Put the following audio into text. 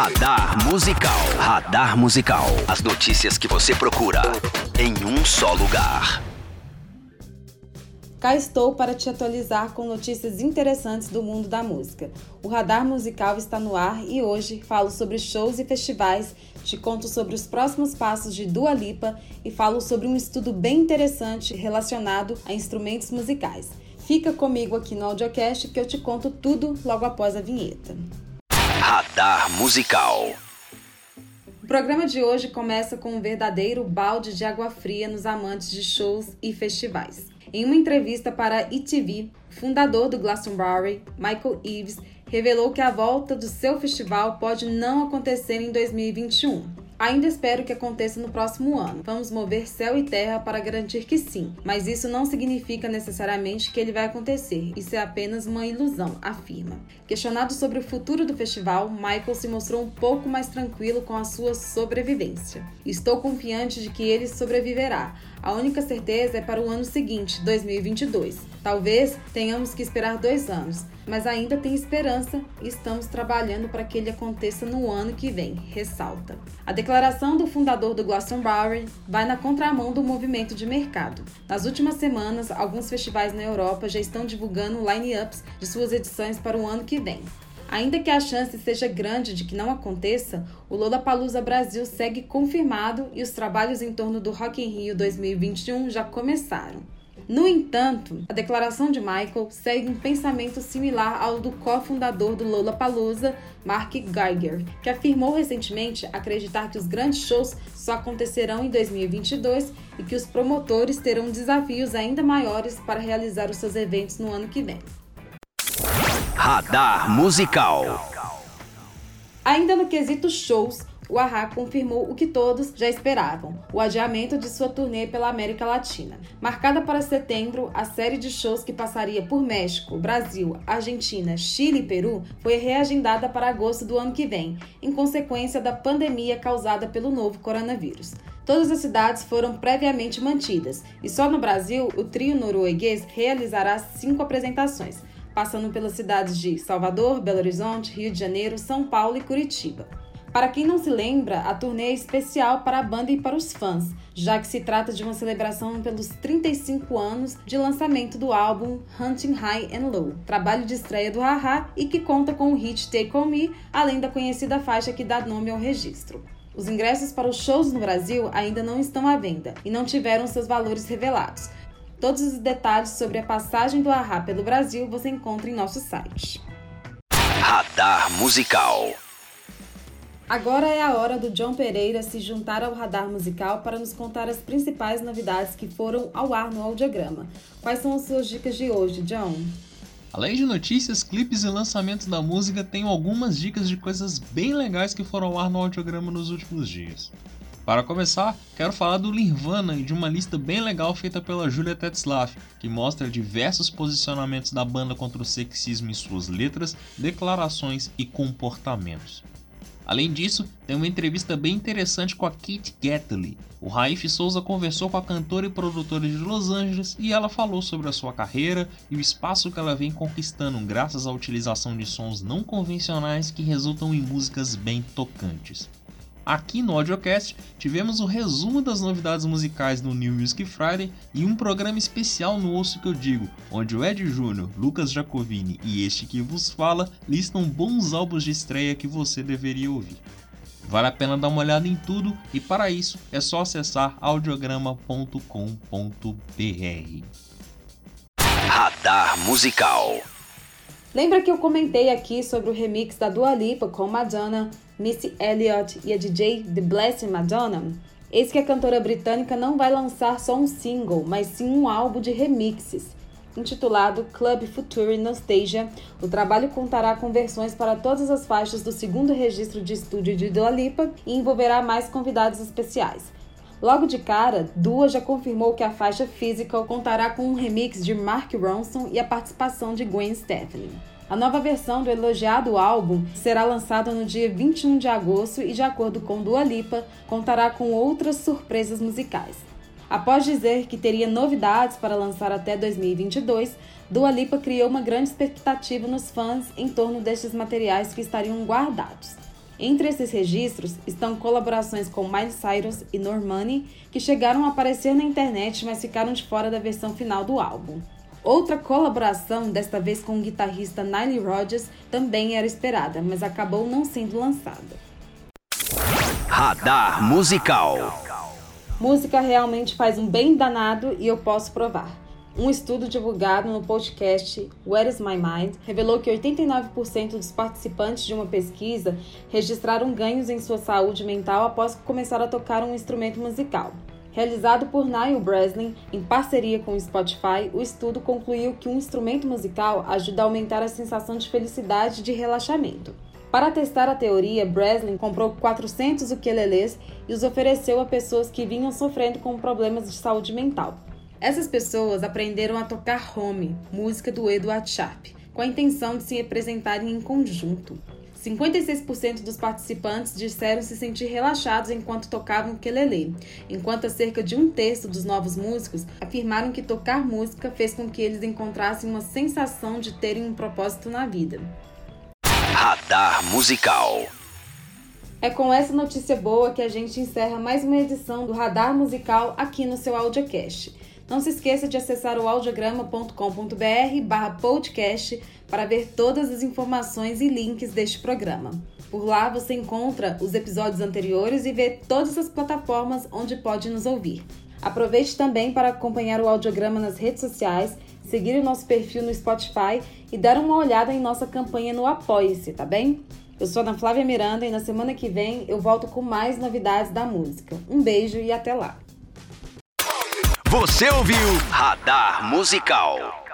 Radar Musical. Radar Musical. As notícias que você procura em um só lugar. Cá estou para te atualizar com notícias interessantes do mundo da música. O Radar Musical está no ar e hoje falo sobre shows e festivais, te conto sobre os próximos passos de Dua Lipa e falo sobre um estudo bem interessante relacionado a instrumentos musicais. Fica comigo aqui no audiocast que eu te conto tudo logo após a vinheta. Radar Musical. O programa de hoje começa com um verdadeiro balde de água fria nos amantes de shows e festivais. Em uma entrevista para o fundador do Glastonbury, Michael Eves, revelou que a volta do seu festival pode não acontecer em 2021. Ainda espero que aconteça no próximo ano. Vamos mover céu e terra para garantir que sim, mas isso não significa necessariamente que ele vai acontecer. Isso é apenas uma ilusão, afirma. Questionado sobre o futuro do festival, Michael se mostrou um pouco mais tranquilo com a sua sobrevivência. Estou confiante de que ele sobreviverá. A única certeza é para o ano seguinte, 2022. Talvez tenhamos que esperar dois anos, mas ainda tem esperança e estamos trabalhando para que ele aconteça no ano que vem, ressalta. A declaração do fundador do Glastonbury vai na contramão do movimento de mercado. Nas últimas semanas, alguns festivais na Europa já estão divulgando line-ups de suas edições para o ano que vem. Ainda que a chance seja grande de que não aconteça, o Lollapalooza Brasil segue confirmado e os trabalhos em torno do Rock in Rio 2021 já começaram. No entanto, a declaração de Michael segue um pensamento similar ao do cofundador do Lollapalooza, Mark Geiger, que afirmou recentemente acreditar que os grandes shows só acontecerão em 2022 e que os promotores terão desafios ainda maiores para realizar os seus eventos no ano que vem. Radar Musical. Ainda no quesito shows, o Ahá confirmou o que todos já esperavam: o adiamento de sua turnê pela América Latina. Marcada para setembro, a série de shows que passaria por México, Brasil, Argentina, Chile e Peru foi reagendada para agosto do ano que vem, em consequência da pandemia causada pelo novo coronavírus. Todas as cidades foram previamente mantidas e só no Brasil o trio norueguês realizará cinco apresentações, passando pelas cidades de Salvador, Belo Horizonte, Rio de Janeiro, São Paulo e Curitiba. Para quem não se lembra, a turnê é especial para a banda e para os fãs, já que se trata de uma celebração pelos 35 anos de lançamento do álbum Hunting High and Low, trabalho de estreia do Haha e que conta com o hit Take On Me, além da conhecida faixa que dá nome ao registro. Os ingressos para os shows no Brasil ainda não estão à venda e não tiveram seus valores revelados. Todos os detalhes sobre a passagem do Ahá pelo Brasil você encontra em nosso site. Radar Musical. Agora é a hora do John Pereira se juntar ao radar musical para nos contar as principais novidades que foram ao ar no audiograma. Quais são as suas dicas de hoje, John? Além de notícias, clipes e lançamentos da música, tenho algumas dicas de coisas bem legais que foram ao ar no audiograma nos últimos dias. Para começar, quero falar do Nirvana e de uma lista bem legal feita pela Julia Tetzlaff, que mostra diversos posicionamentos da banda contra o sexismo em suas letras, declarações e comportamentos. Além disso, tem uma entrevista bem interessante com a Kate Gatley. O Raif Souza conversou com a cantora e produtora de Los Angeles e ela falou sobre a sua carreira e o espaço que ela vem conquistando graças à utilização de sons não convencionais que resultam em músicas bem tocantes. Aqui no Audiocast tivemos o um resumo das novidades musicais do New Music Friday e um programa especial no Osso que eu digo, onde o Ed Júnior, Lucas Jacovini e este que vos fala listam bons álbuns de estreia que você deveria ouvir. Vale a pena dar uma olhada em tudo e para isso é só acessar audiograma.com.br. Radar Musical. Lembra que eu comentei aqui sobre o remix da Dua Lipa com Madonna, Missy Elliott e a DJ The Blessed Madonna? Eis que a cantora britânica não vai lançar só um single, mas sim um álbum de remixes. Intitulado Club Future Nostalgia, o trabalho contará com versões para todas as faixas do segundo registro de estúdio de Dua Lipa e envolverá mais convidados especiais. Logo de cara, Dua já confirmou que a faixa Physical contará com um remix de Mark Ronson e a participação de Gwen Stefani. A nova versão do elogiado álbum será lançada no dia 21 de agosto e, de acordo com Dua Lipa, contará com outras surpresas musicais. Após dizer que teria novidades para lançar até 2022, Dua Lipa criou uma grande expectativa nos fãs em torno destes materiais que estariam guardados. Entre esses registros estão colaborações com Miley Cyrus e Normani, que chegaram a aparecer na internet, mas ficaram de fora da versão final do álbum. Outra colaboração, desta vez com o guitarrista Nile Rodgers, também era esperada, mas acabou não sendo lançada. Radar Musical Música realmente faz um bem danado e eu posso provar. Um estudo divulgado no podcast Where is My Mind revelou que 89% dos participantes de uma pesquisa registraram ganhos em sua saúde mental após começar a tocar um instrumento musical. Realizado por Niall Breslin em parceria com o Spotify, o estudo concluiu que um instrumento musical ajuda a aumentar a sensação de felicidade e de relaxamento. Para testar a teoria, Breslin comprou 400 ukeleles e os ofereceu a pessoas que vinham sofrendo com problemas de saúde mental. Essas pessoas aprenderam a tocar home, música do Edward Sharp, com a intenção de se representarem em conjunto. 56% dos participantes disseram se sentir relaxados enquanto tocavam ukulele, enquanto cerca de um terço dos novos músicos afirmaram que tocar música fez com que eles encontrassem uma sensação de terem um propósito na vida. Radar Musical. É com essa notícia boa que a gente encerra mais uma edição do Radar Musical aqui no seu audiocast. Não se esqueça de acessar o audiograma.com.br barra podcast para ver todas as informações e links deste programa. Por lá você encontra os episódios anteriores e vê todas as plataformas onde pode nos ouvir. Aproveite também para acompanhar o audiograma nas redes sociais seguir o nosso perfil no Spotify e dar uma olhada em nossa campanha no Apoie-se, tá bem? Eu sou Ana Flávia Miranda e na semana que vem eu volto com mais novidades da música. Um beijo e até lá. Você ouviu Radar Musical.